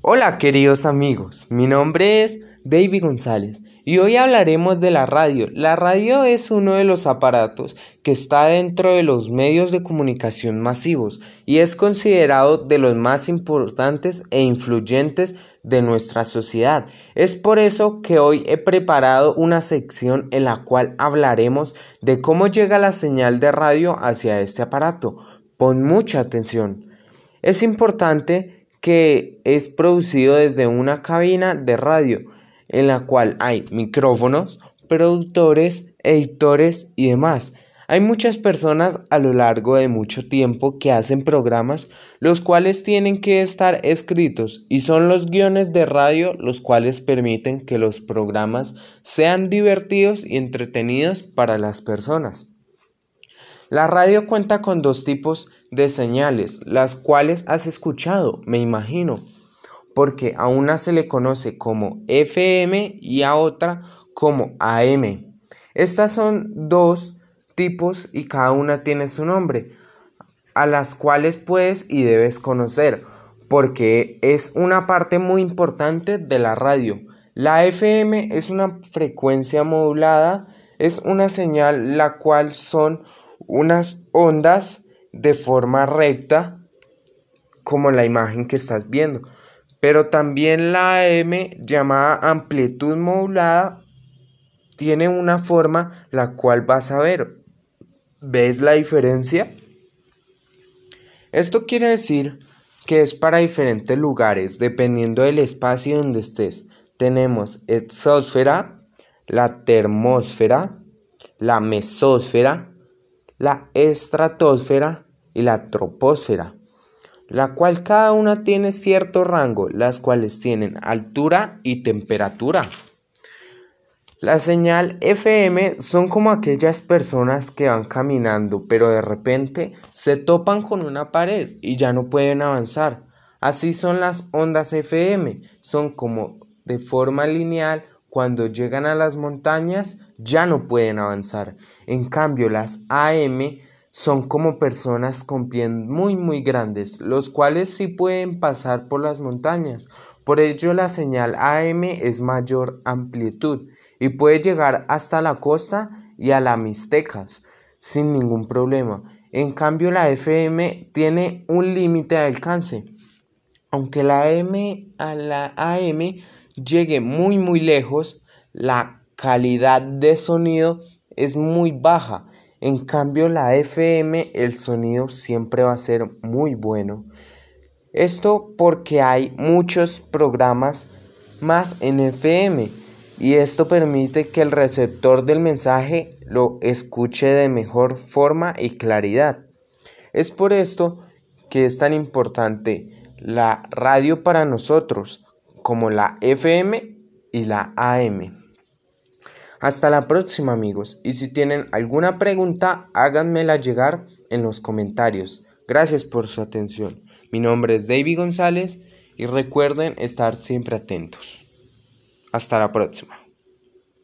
Hola queridos amigos, mi nombre es David González y hoy hablaremos de la radio. La radio es uno de los aparatos que está dentro de los medios de comunicación masivos y es considerado de los más importantes e influyentes de nuestra sociedad. Es por eso que hoy he preparado una sección en la cual hablaremos de cómo llega la señal de radio hacia este aparato. Pon mucha atención. Es importante que es producido desde una cabina de radio en la cual hay micrófonos, productores, editores y demás. Hay muchas personas a lo largo de mucho tiempo que hacen programas los cuales tienen que estar escritos y son los guiones de radio los cuales permiten que los programas sean divertidos y entretenidos para las personas. La radio cuenta con dos tipos de señales, las cuales has escuchado, me imagino, porque a una se le conoce como FM y a otra como AM. Estas son dos tipos y cada una tiene su nombre, a las cuales puedes y debes conocer, porque es una parte muy importante de la radio. La FM es una frecuencia modulada, es una señal la cual son unas ondas de forma recta como la imagen que estás viendo. Pero también la AM llamada amplitud modulada tiene una forma la cual vas a ver. ¿Ves la diferencia? Esto quiere decir que es para diferentes lugares dependiendo del espacio donde estés. Tenemos exósfera, la termósfera, la mesósfera, la estratosfera y la troposfera, la cual cada una tiene cierto rango, las cuales tienen altura y temperatura. La señal FM son como aquellas personas que van caminando, pero de repente se topan con una pared y ya no pueden avanzar. Así son las ondas FM, son como de forma lineal cuando llegan a las montañas ya no pueden avanzar. En cambio, las AM son como personas con pies muy muy grandes, los cuales sí pueden pasar por las montañas. Por ello la señal AM es mayor amplitud y puede llegar hasta la costa y a las Mixtecas sin ningún problema. En cambio la FM tiene un límite de alcance. Aunque la AM a la AM llegue muy muy lejos, la calidad de sonido es muy baja. En cambio la FM el sonido siempre va a ser muy bueno. Esto porque hay muchos programas más en FM y esto permite que el receptor del mensaje lo escuche de mejor forma y claridad. Es por esto que es tan importante la radio para nosotros como la FM y la AM. Hasta la próxima amigos y si tienen alguna pregunta háganmela llegar en los comentarios. Gracias por su atención. Mi nombre es David González y recuerden estar siempre atentos. Hasta la próxima.